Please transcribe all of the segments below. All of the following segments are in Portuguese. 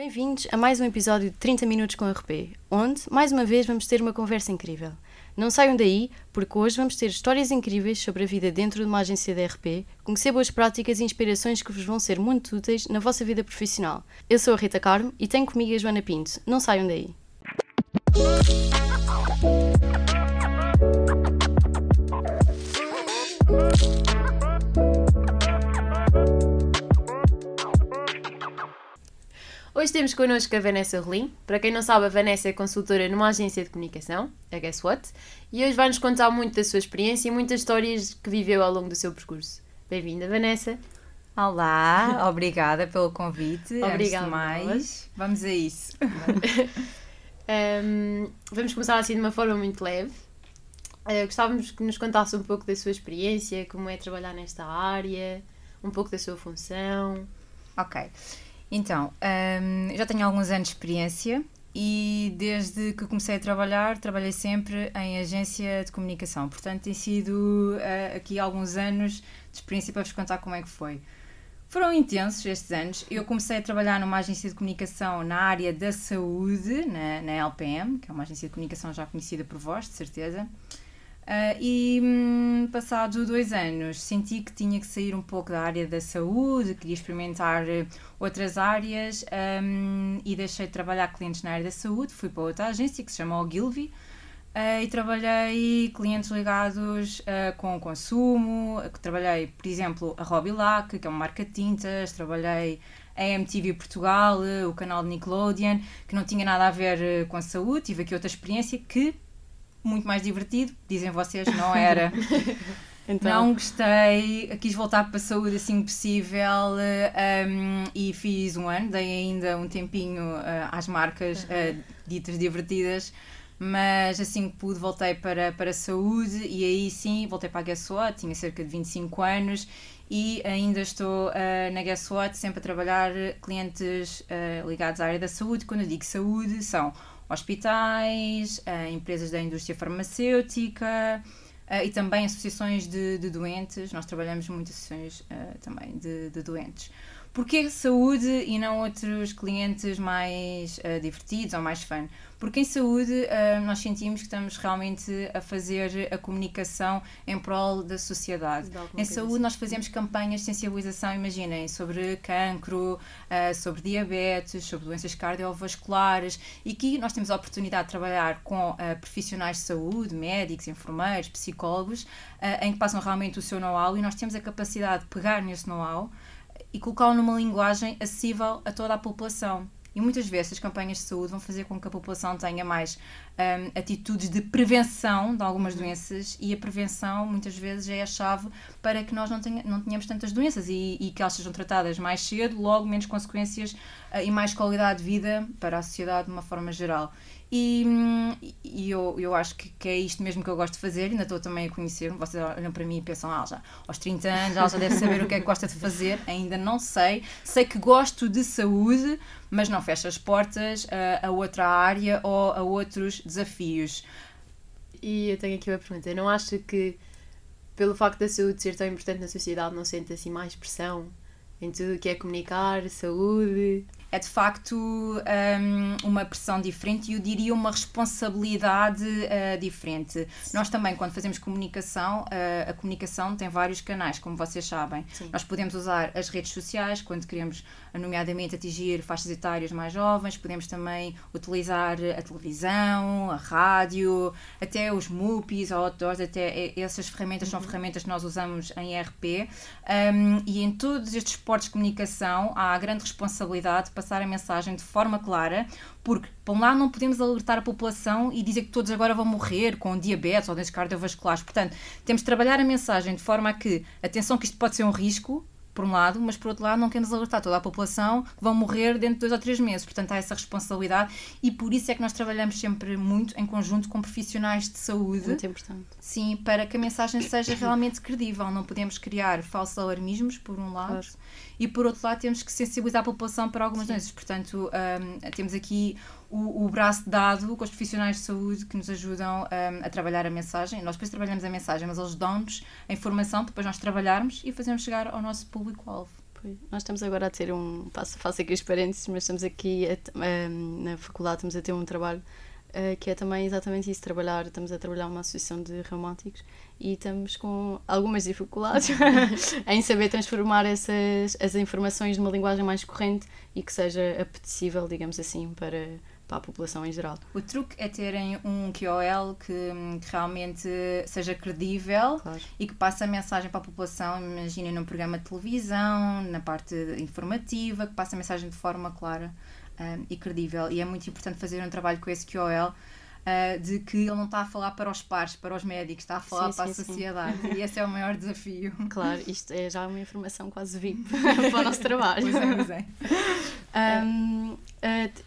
Bem-vindos a mais um episódio de 30 Minutos com RP, onde, mais uma vez, vamos ter uma conversa incrível. Não saiam daí, porque hoje vamos ter histórias incríveis sobre a vida dentro de uma agência de RP, conhecer boas práticas e inspirações que vos vão ser muito úteis na vossa vida profissional. Eu sou a Rita Carmo e tenho comigo a Joana Pinto. Não saiam daí. Hoje temos connosco a Vanessa Rolim. Para quem não sabe, a Vanessa é consultora numa agência de comunicação, a Guess What, e hoje vai-nos contar muito da sua experiência e muitas histórias que viveu ao longo do seu percurso. Bem-vinda, Vanessa. Olá, obrigada pelo convite. Obrigada. mais, vamos a isso. um, vamos começar assim de uma forma muito leve. Uh, gostávamos que nos contasse um pouco da sua experiência, como é trabalhar nesta área, um pouco da sua função. Ok. Então, um, já tenho alguns anos de experiência e desde que comecei a trabalhar, trabalhei sempre em agência de comunicação. Portanto, tem sido uh, aqui alguns anos de experiência para vos contar como é que foi. Foram intensos estes anos. Eu comecei a trabalhar numa agência de comunicação na área da saúde, na, na LPM, que é uma agência de comunicação já conhecida por vós, de certeza. Uh, e hum, passados dois anos senti que tinha que sair um pouco da área da saúde, queria experimentar eh, outras áreas um, e deixei de trabalhar clientes na área da saúde, fui para outra agência que se chama Ogilvy uh, e trabalhei clientes ligados uh, com o consumo, trabalhei, por exemplo, a Robilac, que é uma marca de tintas, trabalhei a MTV Portugal, o canal de Nickelodeon, que não tinha nada a ver com a saúde, tive aqui outra experiência que muito mais divertido, dizem vocês, não era. então. Não gostei, quis voltar para a saúde assim possível um, e fiz um ano, dei ainda um tempinho uh, às marcas uh, ditas divertidas, mas assim que pude voltei para, para a saúde e aí sim voltei para a Guess What, tinha cerca de 25 anos e ainda estou uh, na Guess What, sempre a trabalhar clientes ligados à área da saúde. Quando eu digo saúde, são hospitais, uh, empresas da indústria farmacêutica uh, e também associações de, de, doentes. Nós trabalhamos muito associações uh, também de, de doentes. Porquê saúde e não outros clientes mais uh, divertidos ou mais fun? Porque em saúde uh, nós sentimos que estamos realmente a fazer a comunicação em prol da sociedade. Em saúde assim. nós fazemos campanhas de sensibilização, imaginem, sobre cancro, uh, sobre diabetes, sobre doenças cardiovasculares e aqui nós temos a oportunidade de trabalhar com profissionais de saúde, médicos, enfermeiros, psicólogos, em que passam realmente o seu know-how e nós temos a capacidade de pegar nesse know-how e colocá-lo numa linguagem acessível a toda a população. E muitas vezes as campanhas de saúde vão fazer com que a população tenha mais um, atitudes de prevenção de algumas doenças e a prevenção muitas vezes é a chave para que nós não, tenha, não tenhamos tantas doenças e, e, que elas sejam tratadas mais cedo, logo menos consequências uh, e mais qualidade de vida para a sociedade de uma forma geral. E, e eu, eu acho que, que, é isto mesmo que eu gosto de fazer, ainda estou também a conhecer-me. Vocês olham para mim e pensam, ah, já aos 30 anos, ela já deve saber o que é que gosta de fazer. Ainda não sei. Sei que gosto de saúde, mas não fecho as portas a, a outra área ou a outros desafios. E eu tenho aqui uma pergunta. Não acho que, pelo facto da saúde ser tão importante na sociedade, não sente assim mais pressão em tudo o que é comunicar, saúde? É de facto um, uma pressão diferente e eu diria uma responsabilidade uh, diferente. Nós também, quando fazemos comunicação, uh, a comunicação tem vários canais, como vocês sabem. Sim. Nós podemos usar as redes sociais quando queremos, nomeadamente, atingir faixas etárias mais jovens, podemos também utilizar a televisão, a rádio, até os MUPIs, outdoors, até essas ferramentas uhum. são ferramentas que nós usamos em RP. Um, e em todos estes esportes de comunicação há a grande responsabilidade passar a mensagem de forma clara, porque, por um lado, não podemos alertar a população e dizer que todos agora vão morrer com diabetes ou doenças cardiovasculares. Portanto, temos de trabalhar a mensagem de forma a que, atenção, que isto pode ser um risco, por um lado, mas por outro lado não queremos alertar toda a população que vão morrer dentro de dois ou três meses. Portanto, há essa responsabilidade e por isso é que nós trabalhamos sempre muito em conjunto com profissionais de saúde. Muito importante. Sim, para que a mensagem seja realmente credível. Não podemos criar falsos alarmismos, por um lado, claro. e por outro lado temos que sensibilizar a população para algumas doenças. Portanto, um, temos aqui o, o, braço dado com os profissionais de saúde que nos ajudam um, a trabalhar a mensagem. Nós depois trabalhamos a mensagem, mas eles dão-nos a informação para depois nós trabalharmos e fazermos chegar ao nosso público-alvo. Nós estamos agora a ter um. Faço, faço aqui os parênteses, mas estamos aqui a, um, na faculdade, estamos a ter um trabalho uh, que é também exatamente isso: trabalhar. Estamos a trabalhar uma associação de românticos e estamos com algumas dificuldades em saber transformar essas as informações numa linguagem mais corrente e que seja apetecível, digamos assim, para, para a população em geral. O truque é terem um QOL que, que realmente seja credível claro. e que passe a mensagem para a população. Imaginem num programa de televisão, na parte informativa, que passe a mensagem de forma clara um, e credível. E é muito importante fazer um trabalho com esse QOL uh, de que ele não está a falar para os pares, para os médicos, está a falar sim, para sim, a sociedade. Sim. E esse é o maior desafio. Claro, isto é já uma informação quase VIP para o nosso trabalho. Pois é, pois é. Um, uh,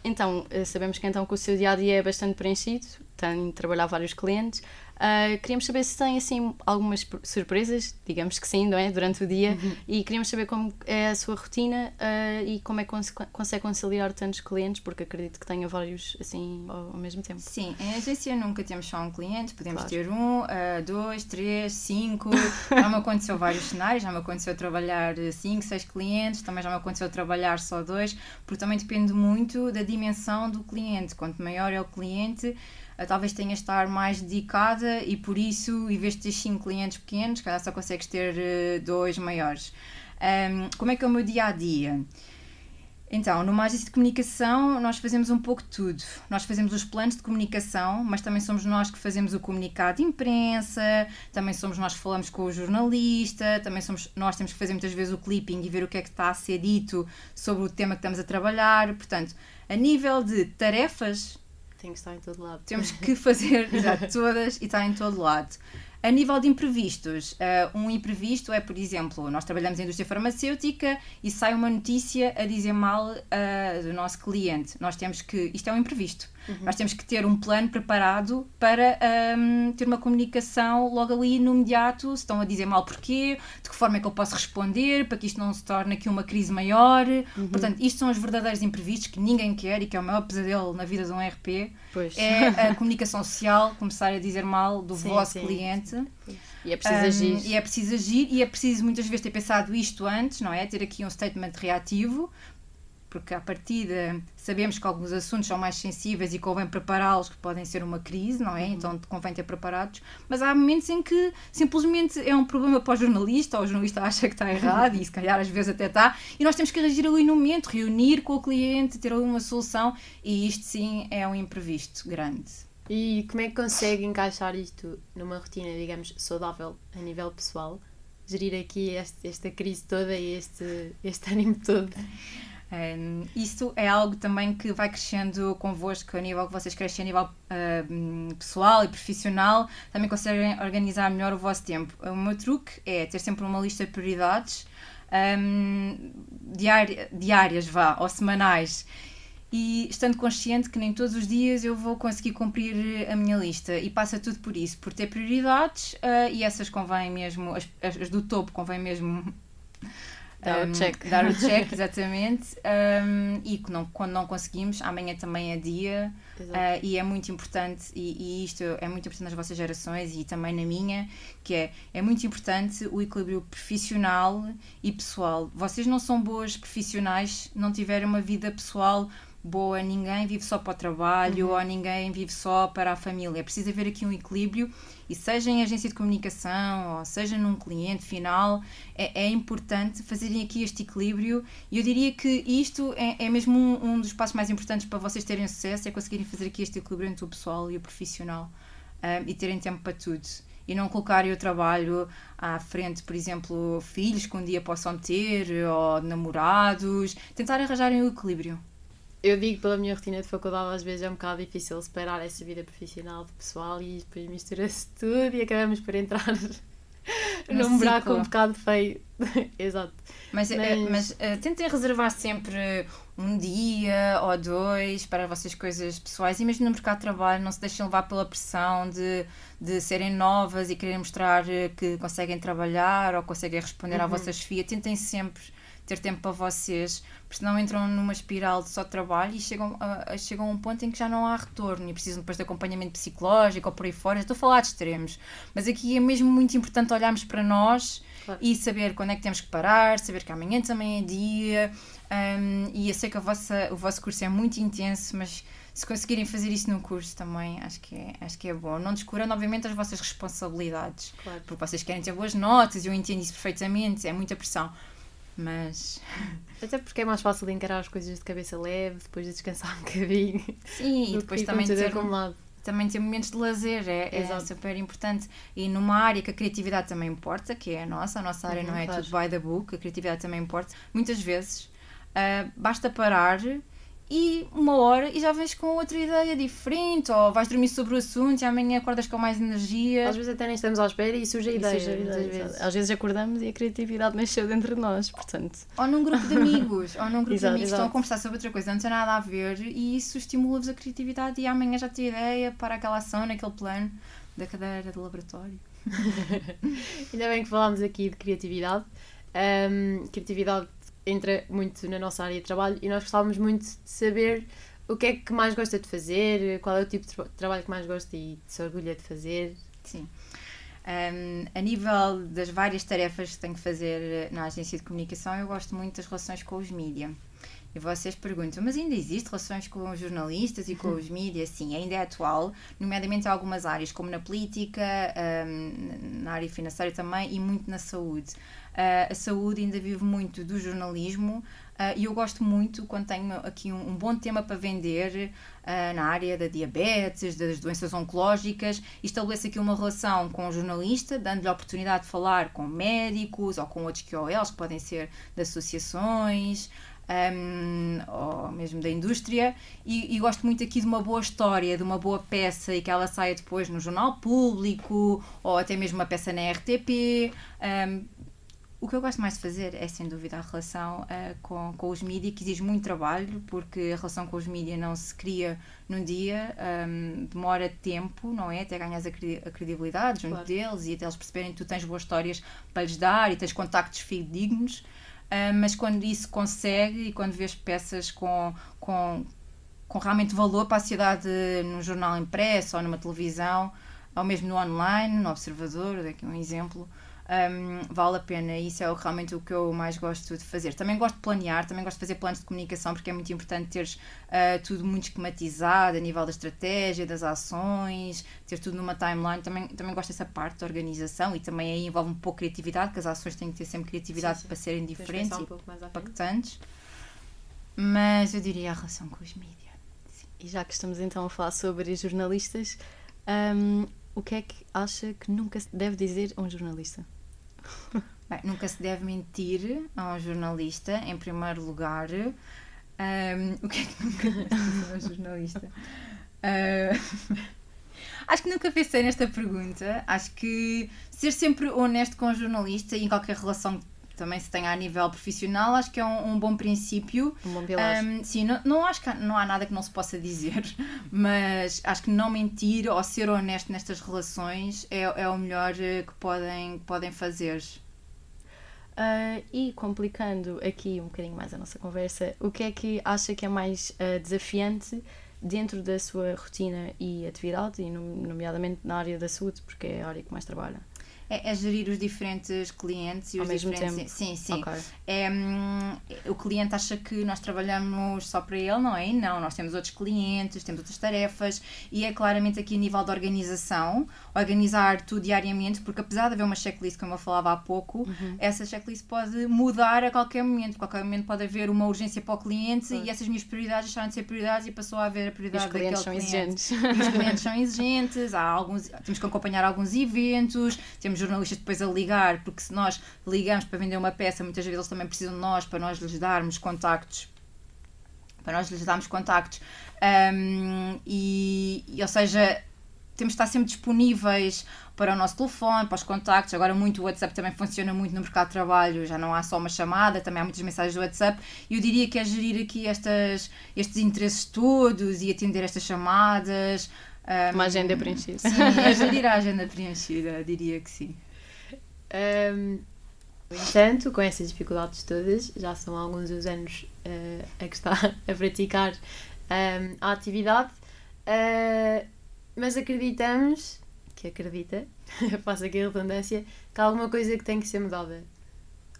então, eh, sabemos que então que o seu dia a dia é bastante preenchido, tem de trabalhar vários clientes. Uh, queríamos saber se tem assim algumas surpresas, digamos que sim, não é? Durante o dia, uhum. e queríamos saber como é a sua rotina uh, e como é que cons consegue conciliar tantos clientes, porque acredito que tenha vários assim ao, ao, mesmo tempo. Sim, em agência nunca temos só um cliente, podemos claro. ter um, uh, dois, três, cinco. já me aconteceu vários cenários, já me aconteceu trabalhar cinco, seis clientes, também já me aconteceu trabalhar só dois, porque também depende muito da dimensão do cliente. Quanto maior é o cliente, talvez tenhas de estar mais dedicada e por isso, em vez de ter 5 clientes pequenos, calhar só consegues ter uh, dois maiores. Um, como é que é o meu dia a dia? Então, numa agência de comunicação, nós fazemos um pouco de tudo. Nós fazemos os planos de comunicação, mas também somos nós que fazemos o comunicado de imprensa, também somos nós que falamos com o jornalista, também somos nós temos que fazer muitas vezes o clipping e ver o que é que está a ser dito sobre o tema que estamos a trabalhar. Portanto, a nível de tarefas, tem que estar em todo lado. Temos que fazer exato, todas e estar em todo lado. A nível de imprevistos, uh, um imprevisto é, por exemplo, nós trabalhamos em indústria farmacêutica e sai uma notícia a dizer mal uh, do nosso cliente. Nós temos que. Isto é um imprevisto. Uhum. Nós temos que ter um plano preparado para um, ter uma comunicação logo ali no imediato. Se estão a dizer mal porquê, de que forma é que eu posso responder, para que isto não se torne aqui uma crise maior. Uhum. Portanto, isto são os verdadeiros imprevistos que ninguém quer e que é o maior pesadelo na vida de um RP. Pois. É a comunicação social, começar a dizer mal do sim, vosso sim, cliente. Sim. E é preciso um, agir. E é preciso agir e é preciso muitas vezes ter pensado isto antes, não é? Ter aqui um statement reativo, porque à partida sabemos que alguns assuntos são mais sensíveis e convém prepará-los, que podem ser uma crise, não é? Uhum. Então convém ter preparados. Mas há momentos em que simplesmente é um problema para o jornalista, ou o jornalista acha que está errado, e se calhar às vezes até está, e nós temos que reagir ali no momento, reunir com o cliente, ter ali uma solução, e isto sim é um imprevisto grande. E como é que consegue encaixar isto numa rotina, digamos, saudável a nível pessoal? Gerir aqui este, esta crise toda e este, este ânimo todo? Isso é algo também que vai crescendo convosco a nível que vocês crescem a nível uh, pessoal e profissional, também conseguem organizar melhor o vosso tempo. O meu truque é ter sempre uma lista de prioridades um, diária, diárias, vá, ou semanais. E estando consciente que nem todos os dias eu vou conseguir cumprir a minha lista. E passa tudo por isso, por ter prioridades uh, e essas convém mesmo, as, as do topo convém mesmo Dar o check. Dar o check, exatamente. Um, e não, quando não conseguimos, amanhã também é dia. Uh, e é muito importante, e, e, isto é muito importante nas vossas gerações e também na minha, que é, é muito importante o equilíbrio profissional e pessoal. Vocês não são boas profissionais não tiverem uma vida pessoal boa, ninguém vive só para o trabalho uhum. ou ninguém vive só para a família. É preciso haver aqui um equilíbrio e seja em agência de comunicação ou seja num cliente final, é, é importante fazerem aqui este equilíbrio e eu diria que isto é, é mesmo um, um, dos passos mais importantes para vocês terem sucesso, é conseguirem fazer aqui este equilíbrio entre o pessoal e o profissional um, e terem tempo para tudo e não colocarem o trabalho à frente, por exemplo, filhos que um dia possam ter ou namorados, tentar arranjarem o equilíbrio eu digo pela minha rotina de faculdade, às vezes é um bocado difícil separar essa vida profissional de pessoal e depois mistura-se tudo e acabamos por entrar num buraco um bocado feio. Exato. Mas, eh, mas... mas uh, tentem reservar sempre um dia ou dois para vossas coisas pessoais e mesmo no mercado de trabalho não se deixem levar pela pressão de, de serem novas e quererem mostrar que conseguem trabalhar ou conseguem responder uhum. à vossa chefia. Tentem sempre ter tempo para vocês, porque senão entram numa espiral de só trabalho e chegam a, chegam a um ponto em que já não há retorno e precisam depois de acompanhamento psicológico ou por aí fora. estou a falar de extremos, mas aqui é mesmo muito importante olharmos para nós claro. e saber quando é que temos que parar, saber que amanhã também é dia. Um, e eu sei que a vossa, o vosso curso é muito intenso, mas se conseguirem fazer isso no curso também acho que é, acho que é bom. Não descurando, obviamente, as vossas responsabilidades. Claro. Porque vocês querem ter boas notas, eu entendo isso perfeitamente, é muita pressão. Mas. Até porque é mais fácil de encarar as coisas de cabeça leve, depois de descansar um bocadinho. Sim, e depois também ter, também ter momentos de lazer, é, é super importante. E numa área que a criatividade também importa, que é a nossa, a nossa área uhum, não é claro. tudo by the book, a criatividade também importa. Muitas vezes uh, basta parar e uma hora e já vens com outra ideia diferente, ou vais dormir sobre o assunto e amanhã acordas com mais energia. Às vezes até nem estamos à espera e surge a ideia. Surge ideia vezes. Às vezes acordamos e a criatividade nasceu dentro de nós, portanto. Ou num grupo de amigos, ou num grupo exato, de amigos estão a conversar sobre outra coisa, não tem nada a ver e isso estimula-vos a criatividade e amanhã já tem ideia para aquela ação, naquele plano da cadeira de laboratório. Ainda bem que falámos aqui de criatividade. Um, criatividade entra muito na nossa área de trabalho e nós gostávamos muito de saber o que é que mais gosta de fazer, qual é o tipo de tra trabalho que mais gosta e se orgulha de fazer. Sim. Um, a nível das várias tarefas que tenho que fazer na agência de comunicação, eu gosto muito das relações com os mídias. E vocês perguntam, mas ainda existe relações com os jornalistas e com os mídias? Sim, ainda é atual, nomeadamente em algumas áreas, como na política, um, na área financeira também e muito na saúde. Uh, a saúde ainda vive muito do jornalismo uh, e eu gosto muito quando tenho aqui um, um bom tema para vender uh, na área da diabetes, das doenças oncológicas, e estabeleço aqui uma relação com o jornalista, dando-lhe a oportunidade de falar com médicos ou com outros QOLs, que podem ser de associações um, ou mesmo da indústria, e, e, gosto muito aqui de uma boa história, de uma boa peça e que ela saia depois no jornal público ou até mesmo uma peça na RTP. Um, o que eu gosto mais de fazer é, sem dúvida, a relação uh, com, com os mídias, que exige muito trabalho, porque a relação com os mídias não se cria num dia, um, demora tempo, não é? Até ganhas a, credibilidade junto claro. deles e até eles perceberem que tu tens boas histórias para lhes dar e tens contactos fidedignos. Ah, mas quando isso consegue e quando vês peças com, com, com realmente valor para a sociedade no jornal impresso ou numa televisão, ou mesmo no online, no Observador, daqui um exemplo, um, vale a pena. Isso é realmente o que eu mais gosto de fazer. Também gosto de planear, também gosto de fazer planos de comunicação, porque é muito importante teres uh, tudo muito esquematizado a nível da estratégia, das ações, ter tudo numa timeline. Também, também gosto dessa parte da organização e também aí envolve um pouco criatividade, porque as ações têm que ter sempre criatividade sim, sim. para serem diferentes um e impactantes. Mas eu diria a relação com os mídias. E já que estamos então a falar sobre jornalistas, um, o que é que acha que nunca deve dizer a um jornalista? Bem, nunca se deve mentir a um jornalista, em primeiro lugar. Um, o que é que nunca um jornalista? Uh, acho que nunca pensei nesta pergunta. Acho que ser sempre honesto com o jornalista e em qualquer relação também se tenha a nível profissional, acho que é um, um bom princípio. Um bom pilar. Um, sim, não, não acho que não há nada que não se possa dizer, mas acho que não mentir ou ser honesto nestas relações é, é o melhor eh, que podem, que podem fazer. Uh, e complicando aqui um bocadinho mais a nossa conversa, o que é que acha que é mais uh, desafiante dentro da sua rotina e atividade, e nomeadamente na área da saúde, porque é a área que mais trabalha? É, é, gerir os diferentes clientes e Ao os diferentes. Tempo. Sim, sim. Okay. É, o cliente acha que nós trabalhamos só para ele, não é? Não, nós temos outros clientes, temos outras tarefas e é claramente aqui a nível de organização, organizar tudo diariamente, porque apesar de haver uma checklist, como eu falava há pouco, uhum. essa checklist pode mudar a qualquer momento. A qualquer momento pode haver uma urgência para o cliente e essas minhas prioridades deixaram de ser prioridades e passou a haver a prioridade daquele cliente. Os clientes são exigentes. E os clientes são exigentes, há alguns, temos que acompanhar alguns eventos, temos jornalistas depois a ligar, porque se nós ligamos para vender uma peça, muitas vezes eles também precisam de nós para nós lhes darmos contactos para nós lhes darmos contactos um, e, e, ou seja temos de estar sempre disponíveis para o nosso telefone, para os contactos. Agora, muito o WhatsApp também funciona muito no mercado de trabalho, já não há só uma chamada, também há muitas mensagens do WhatsApp. E eu diria que é gerir aqui estas, estes interesses todos e atender estas chamadas. Um, uma agenda preenchida. Sim, é gerir a agenda preenchida, diria que sim. Um, No entanto, com essas dificuldades todas, já são alguns os anos uh, a que está a praticar um, a atividade, uh, mas acreditamos, que acredita, faço aqui a redundância, que há alguma coisa que tem que ser mudada.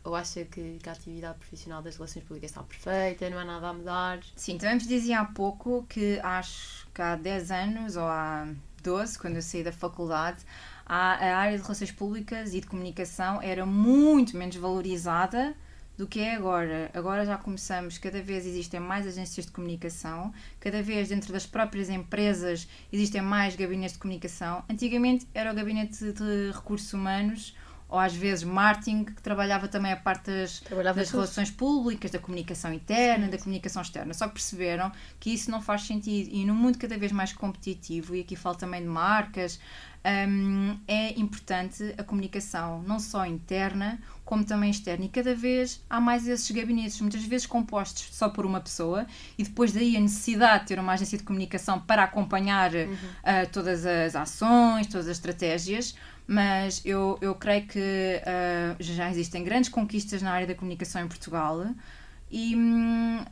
Ou acha que, que a atividade profissional das relações públicas está perfeita, não há nada a mudar? Sim, também vos dizia há pouco que acho que há 10 anos ou há 12, quando eu saí da faculdade, a, área de relações públicas e de comunicação era muito menos valorizada do que é agora. Agora já começamos, cada vez existem mais agências de comunicação, cada vez dentro das próprias empresas existem mais gabinetes de comunicação. Antigamente era o gabinete de recursos humanos ou às vezes marketing, que trabalhava também a parte das, das relações públicas, da comunicação interna, sim, da comunicação externa. Só que perceberam que isso não faz sentido. E num mundo cada vez mais competitivo, e aqui falo também de marcas, um, é importante a comunicação, não só interna, como também externa. E cada vez há mais esses gabinetes, muitas vezes compostos só por uma pessoa, e depois daí a necessidade de ter uma agência de comunicação para acompanhar uhum. uh, todas as ações, todas as estratégias. Mas eu, eu creio que uh, já existem grandes conquistas na área da comunicação em Portugal. E, hum,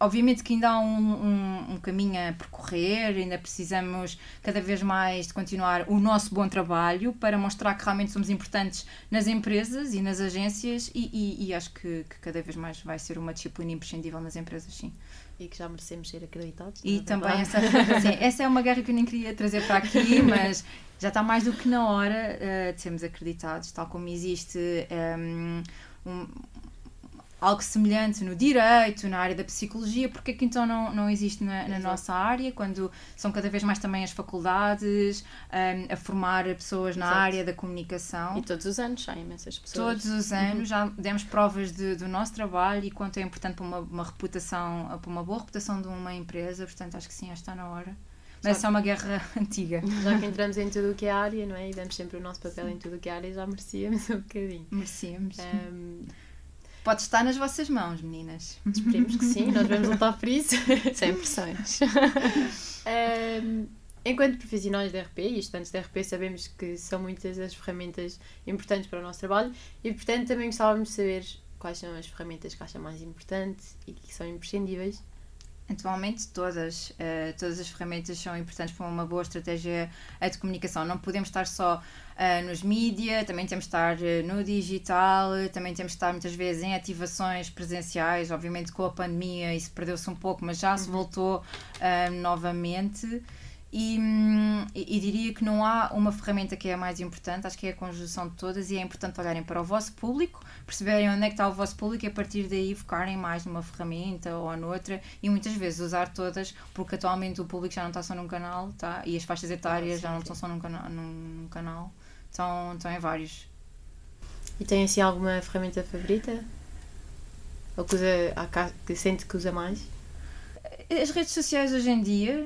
obviamente que ainda há um, um, um, caminho a percorrer, ainda precisamos cada vez mais de continuar o nosso bom trabalho para mostrar que realmente somos importantes nas empresas e nas agências e, e, e acho que, que, cada vez mais vai ser uma disciplina imprescindível nas empresas, sim. E que já merecemos ser acreditados. E é também essa, sim, essa é uma guerra que eu nem queria trazer para aqui, mas já está mais do que na hora uh, de sermos acreditados, tal como existe um, um algo semelhante no direito, na área da psicologia, porque é que então não, não existe na, na nossa área, quando são cada vez mais também as faculdades um, a formar pessoas na Exato. área da comunicação. E todos os anos saem imensas pessoas. Todos os anos, uhum. já demos provas de, do nosso trabalho e quanto é importante para uma, uma reputação, para uma boa reputação de uma empresa, portanto acho que sim, está na hora. Mas essa é uma guerra antiga. Já que entramos em tudo o que é área, não é? E damos sempre o nosso papel sim. em tudo o que é área, já merecíamos um bocadinho. Merecíamos. Um, Pode estar nas vossas mãos, meninas. Esperemos que sim, nós vamos lutar por isso. Sem pressões. um, enquanto profissionais de RP e estudantes de RP, sabemos que são muitas as ferramentas importantes para o nosso trabalho e, portanto, também gostávamos de saber quais são as ferramentas que acham mais importantes e que são imprescindíveis Atualmente todas, uh, todas as ferramentas são importantes para uma boa estratégia de comunicação. Não podemos estar só uh, nos mídia, também temos de estar uh, no digital, também temos de estar muitas vezes em ativações presenciais. Obviamente com a pandemia isso perdeu-se um pouco, mas já se uhum. voltou novamente. Hum, e, e, diria que não há uma ferramenta que é a mais importante, acho que é a conjunção de todas e é importante olharem para o vosso público, perceberem onde é que está o vosso público e a partir daí focarem mais numa ferramenta ou noutra e muitas vezes usar todas, porque atualmente o público já não está só num canal tá? e as faixas etárias ah, já não estão só num, cana num canal, estão, estão em vários. E tem assim alguma ferramenta favorita? Ou que, usa, que sente que usa mais? As redes sociais hoje em dia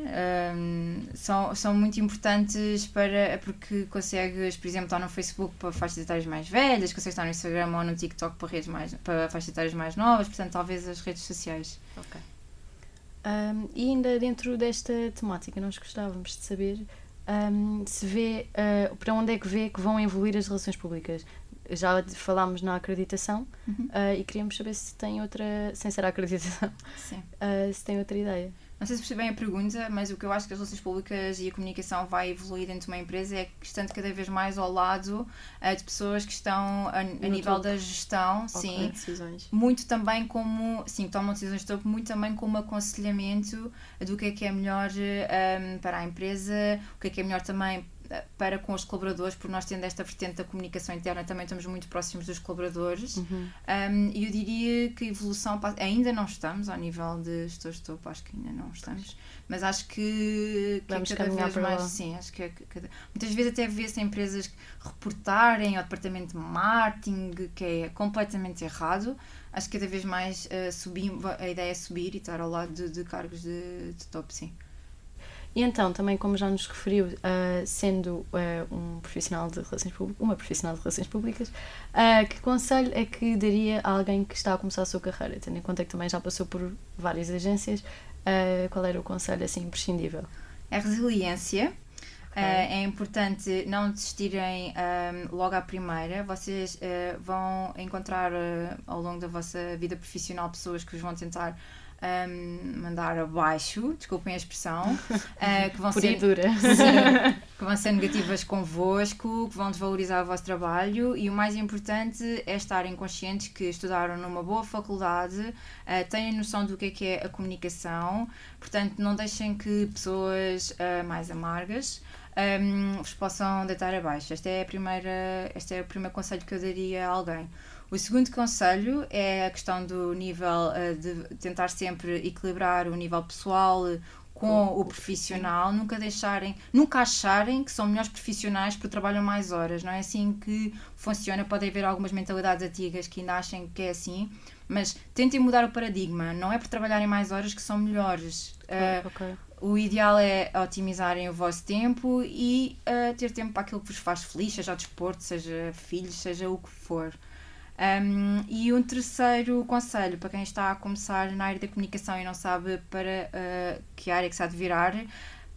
um, são, são muito importantes para porque consegues, por exemplo, estar no Facebook para faixas etárias mais velhas, consegues estar no Instagram ou no TikTok para, redes mais, para faixas etárias mais novas, portanto, talvez as redes sociais. Ok. Um, e ainda dentro desta temática, nós gostávamos de saber um, se vê uh, para onde é que vê que vão evoluir as relações públicas já falámos na acreditação uhum. uh, e queríamos saber se tem outra, sem ser a acreditação, uh, se tem outra ideia. Não sei se percebem a pergunta, mas o que eu acho que as relações públicas e a comunicação vai evoluir dentro de uma empresa é que estando cada vez mais ao lado uh, de pessoas que estão a, a nível da gestão, sim, decisões. muito também como, sim, tomam decisões de topo, muito também como aconselhamento do que é que é melhor um, para a empresa, o que é que é melhor também para com os colaboradores, porque nós tendo esta vertente da comunicação interna também estamos muito próximos dos colaboradores uhum. um, e eu diria que a evolução ainda não estamos ao nível de gestores de topo, acho que ainda não estamos, mas acho que, que Vamos é cada vez mais lá. sim, acho que é cada, muitas vezes até vê-se empresas reportarem ao departamento de marketing que é completamente errado acho que cada vez mais uh, subir, a ideia é subir e estar ao lado de, de cargos de, de top, sim. E então, também como já nos referiu, uh, sendo uh, um profissional de relações públicas, uma profissional de relações públicas, uh, que conselho é que daria a alguém que está a começar a sua carreira, tendo em conta que também já passou por várias agências, qual era o conselho assim imprescindível? A resiliência, Okay. É importante não desistirem um, logo à primeira. Vocês vão encontrar ao longo da vossa vida profissional pessoas que vos vão tentar um, mandar abaixo, desculpem a expressão, uh, que, vão ser, que vão ser negativas convosco, que vão desvalorizar o vosso trabalho e o mais importante é estarem conscientes que estudaram numa boa faculdade, uh, têm noção do que é que é a comunicação, portanto não deixem que pessoas uh, mais amargas um, vos possam deitar abaixo. Este é, a primeira, este é o primeiro conselho que eu daria a alguém. O segundo conselho é a questão do nível uh, de tentar sempre equilibrar o nível pessoal com o profissional, nunca deixarem, nunca acharem que são melhores profissionais porque trabalham mais horas, não é assim que funciona, pode haver algumas mentalidades antigas que ainda achem que é assim, mas tentem mudar o paradigma, não é por trabalharem mais horas que são melhores. Uh, okay. O ideal é otimizarem o vosso tempo e uh, ter tempo para aquilo que vos faz feliz, seja o desporto, seja filhos, seja o que for. Um, e um terceiro conselho para quem está a começar na área da comunicação e não sabe para uh, que área que se há de virar,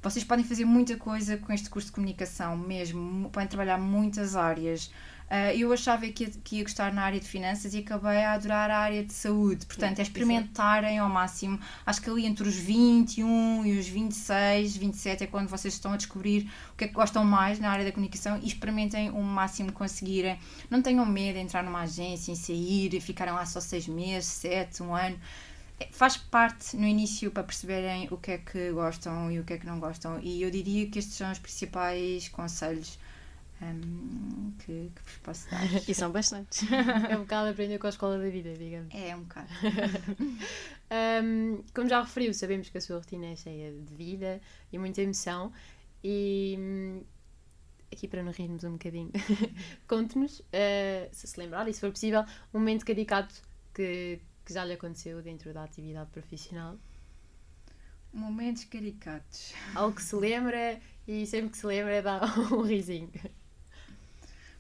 vocês podem fazer muita coisa com este curso de comunicação mesmo, podem trabalhar muitas áreas. Uh, eu achava que ia, que ia gostar na área de finanças e acabei a adorar a área de saúde. Portanto, é experimentarem ao máximo. Acho que ali entre os 21 e os 26, 27 é quando vocês estão a descobrir o que é que gostam mais na área da comunicação e experimentem o máximo que conseguirem. Não tenham medo de entrar numa agência, em sair e ficarem lá só seis meses, sete, um ano é, faz parte no início para perceberem o que é que gostam e o que é que não gostam. E eu diria que estes são os principais conselhos um, que, que vos posso dar. e são bastantes. é um bocado aprender com a escola da vida, digamos. É, um bocado. um, como já referiu, sabemos que a sua rotina é cheia de vida e muita emoção. E hum, aqui para nos rirmos um bocadinho, conte-nos, uh, se se lembrar e se for possível, um momento caricato que, que já lhe aconteceu dentro da atividade profissional. Momentos caricatos. Algo que se lembra e sempre que se lembra dá um risinho.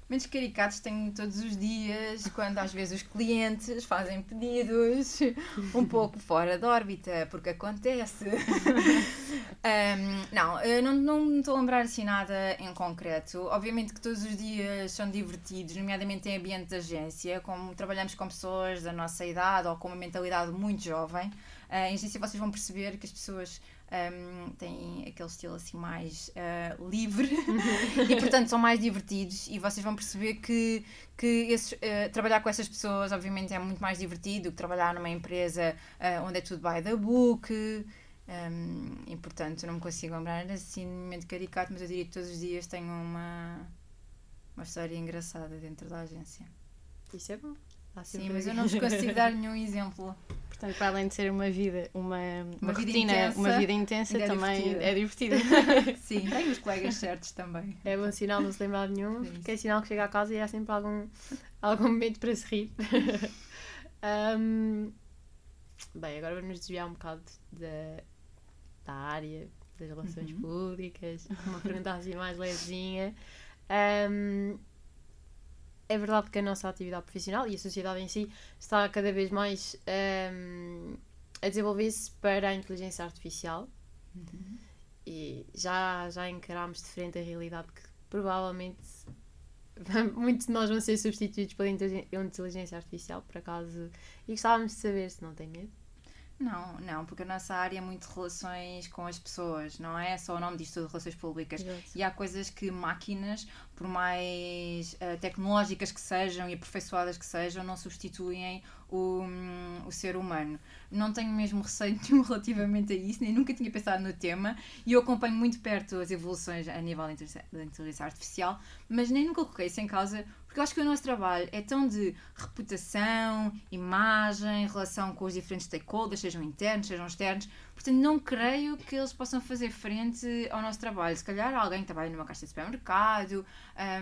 Momentos caricatos tenho todos os dias, quando às vezes os clientes fazem pedidos um pouco fora da órbita, porque acontece. um, não, eu não, não estou a lembrar assim nada em concreto. Obviamente que todos os dias são divertidos, nomeadamente em ambiente de agência, como trabalhamos com pessoas da nossa idade ou com uma mentalidade muito jovem. Uh, em agência vocês vão perceber que as pessoas um, têm aquele estilo assim mais uh, livre. E portanto são mais divertidos. E vocês vão perceber que, que esses, uh, trabalhar com essas pessoas obviamente é muito mais divertido que trabalhar numa empresa uh, onde é tudo by the book. Um, e portanto não me consigo lembrar assim momento caricato mas eu diria que todos os dias tenho uma uma história engraçada dentro da agência. Isso é bom Sim, mas eu não vos consigo dar nenhum exemplo Portanto, para além de ser uma vida, uma, uma, uma rotina, intensa, uma vida intensa, é também é divertida. Sim, tem os colegas certos também. É bom sinal não se lembrar de nenhum, é que é sinal que chega a casa e há sempre algum, algum momento para se rir. um, bem, agora vamos nos desviar um bocado da, da área das relações uhum. públicas, uma pergunta assim mais levezinha. Um, é verdade que a nossa atividade profissional e a sociedade em si está cada vez mais um, a desenvolver-se para a inteligência artificial uhum. e já, já encarámos de frente a realidade que provavelmente muitos de nós vão ser substituídos pela inteligência artificial, por acaso, e gostávamos de saber se não tem medo. Não, não, porque a nossa área é muito relações com as pessoas, não é só o nome disto de relações públicas. Exato. E há coisas que máquinas, por mais uh, tecnológicas que sejam e aperfeiçoadas que sejam, não substituem o, um, o ser humano. Não tenho mesmo receio relativamente a isso, nem nunca tinha pensado no tema e eu acompanho muito perto as evoluções a nível da inteligência artificial, mas nem nunca coloquei isso em causa porque eu acho que o nosso trabalho é tão de reputação, imagem, relação com os diferentes stakeholders, sejam internos, sejam externos. Portanto, não creio que eles possam fazer frente ao nosso trabalho. Se calhar alguém trabalha numa caixa de supermercado,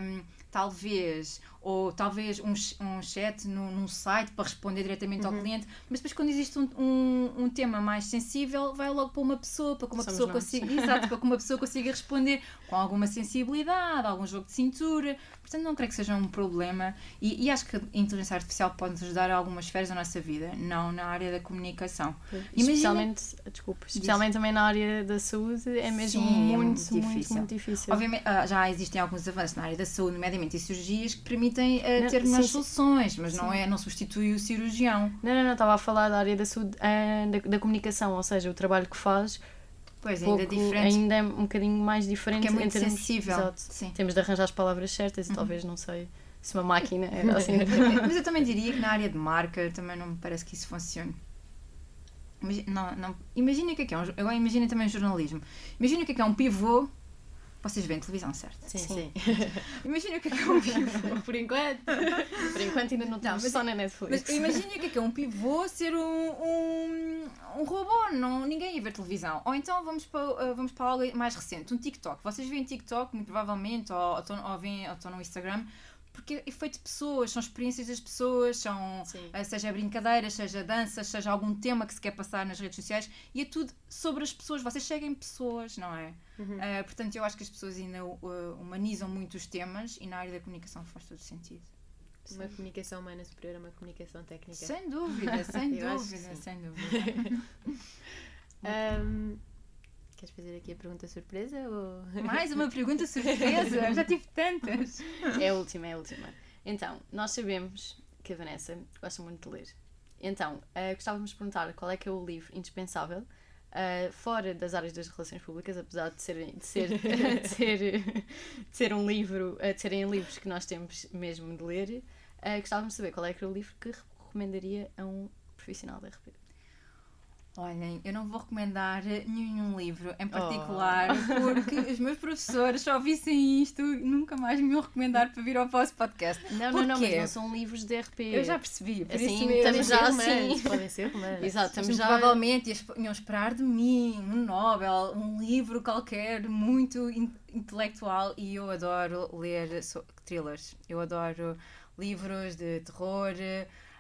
um, talvez, ou talvez um, um chat no, num site para responder diretamente uhum. ao cliente, mas depois quando existe um, um, um, tema mais sensível, vai logo para uma pessoa, para que uma Somos pessoa consiga, exato, para que uma pessoa consiga responder com alguma sensibilidade, algum jogo de cintura. Portanto, não creio que seja um problema e, e acho que a inteligência artificial pode nos ajudar a algumas esferas da nossa vida, não na área da comunicação. Especialmente, Imagina... desculpas. Especialmente também na área da saúde, é mesmo Sim, é muito, muito muito, difícil. muito difícil. Obviamente, ah, já existem alguns avanços na área da saúde, nomeadamente em cirurgias, que permitem ah, Não, ter sim. soluções, mas não, é, não substitui o cirurgião. Não, não, não, estava a falar da área da saúde, ah, da, da comunicação, ou seja, o trabalho que faz Pois, pouco, ainda diferente, ainda é um bocadinho mais diferente porque é muito termos, sensível. Exato. Sim. Temos de arranjar as palavras certas e talvez, não sei, se uma máquina era assim. Mas eu também diria que na área de marca também não me parece que isso funcione. Não, não, imagina o que é que é um, agora imaginem também o jornalismo. Imagina o que é que é um pivô. Vocês veem televisão, certo? Sim, Sim. sim. Imagina o que é que é um pivô. Por enquanto. Por enquanto ainda não estamos mas- só na Netflix. Mas imagina o que é que é um pivô ser um, um, um robô, não, ninguém ia ver televisão. Ou então vamos para, uh, vamos para algo mais recente, um TikTok. Vocês veem TikTok, muito provavelmente, ou, ou, estão- ou, veem, ou estão no Instagram, porque é feito de pessoas, são experiências das pessoas, são, Sim. uh, seja brincadeiras, seja danças, seja algum tema que se quer passar nas redes sociais, e é tudo sobre as pessoas. Vocês seguem pessoas, não é? Uhum. Uh, portanto, eu acho que as pessoas ainda uh, humanizam muito os temas e na área da comunicação faz todo sentido. Uma comunicação humana superior a uma comunicação técnica. Sem dúvida, sem dúvida, sim. sem dúvida. Ahm, queres fazer aqui a pergunta surpresa? Ou... Mais uma pergunta surpresa, já tive tantas. É a última, é a última. Então, nós sabemos que a Vanessa gosta muito de ler. Então, eh, gostávamos de perguntar qual é que é o livro indispensável, eh, fora das áreas das relações públicas, apesar de ser, de ser, de ser, de ser um livro, eh, de serem livros que nós temos mesmo de ler, eh, gostávamos de saber qual é que é o livro que recomendaria a um profissional da RP. Olhem, eu não vou recomendar nenhum livro em particular, porque os meus professores só vissem isto e nunca mais me iam recomendar para vir ao vosso podcast. Não, não, não, mas Porquê? não são livros de RP. Eu já percebi, por Assim, isso mesmo. estamos já assim. Podem ser romances. Exato, estamos já... provavelmente iam esperar de mim um Nobel, um livro qualquer muito in- intelectual e eu adoro ler so- thrillers. Eu adoro livros de terror.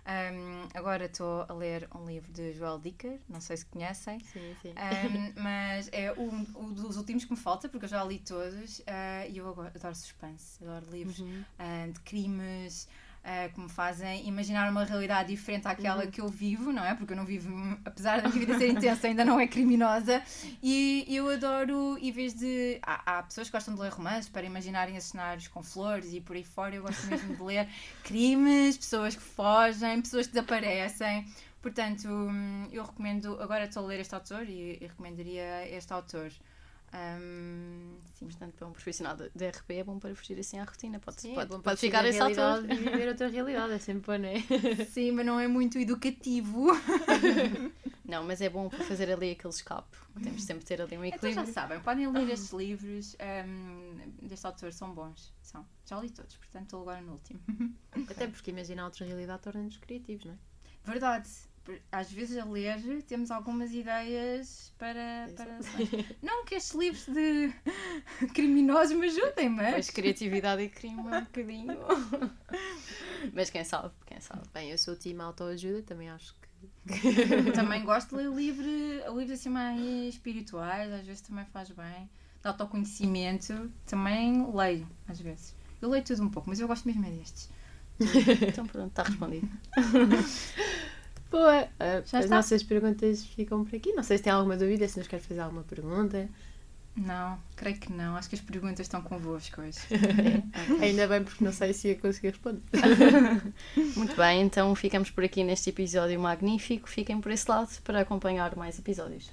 Um, agora estou a ler um livro de Joel Dicker, não sei se conhecem. Sim, sim. Um, mas é um, um dos últimos que me falta, porque eu já li todos ah, e eu adoro suspense, adoro livros Uhum. ah, de crimes ah, que me fazem imaginar uma realidade diferente àquela que eu vivo, não é? Porque eu não vivo, apesar da minha vida ser intensa, ainda não é criminosa. E eu adoro, em vez de. Há, há pessoas que gostam de ler romances para imaginarem esses cenários com flores e por aí fora. Eu gosto mesmo de ler crimes, pessoas que fogem, pessoas que desaparecem. Portanto, hum, eu recomendo. Agora estou a ler este autor e, e recomendaria este autor. Sim. Portanto, para um profissional de, RP é bom para fugir assim à rotina. Pode, Sim, é pode, para pode ficar autor. realidade e viver outra realidade, é sempre bom, não é? Sim, mas não é muito educativo. Não, mas é bom para fazer ali aquele escape. Temos sempre de ter ali um Então equilíbrio. já sabem, podem ler estes livros hum, deste autor, são bons. São. Já li todos, portanto estou agora no último. Até porque imaginar outra realidade torna-nos criativos, não é? Verdade. Às vezes a ler temos algumas ideias para. para... Não que estes livros de criminosos me ajudem, Pois mas. criatividade e crime é um bocadinho. mas quem sabe, quem sabe. Bem, eu sou o time autoajuda, também acho que. Também gosto de ler livro, livros assim mais espirituais, às vezes também faz bem. De autoconhecimento, também leio, às vezes. Eu leio tudo um pouco, mas eu gosto mesmo é destes. Então pronto, está respondido. Boa! Ah, Já as está? nossas perguntas ficam por aqui. Não sei se tem alguma dúvida, se nos quer fazer alguma pergunta. Não, creio que não. Acho que as perguntas estão convosco hoje. Ainda bem, porque não sei se ia conseguir responder. Muito bem, então ficamos por aqui neste episódio magnífico. Fiquem por esse lado para acompanhar mais episódios.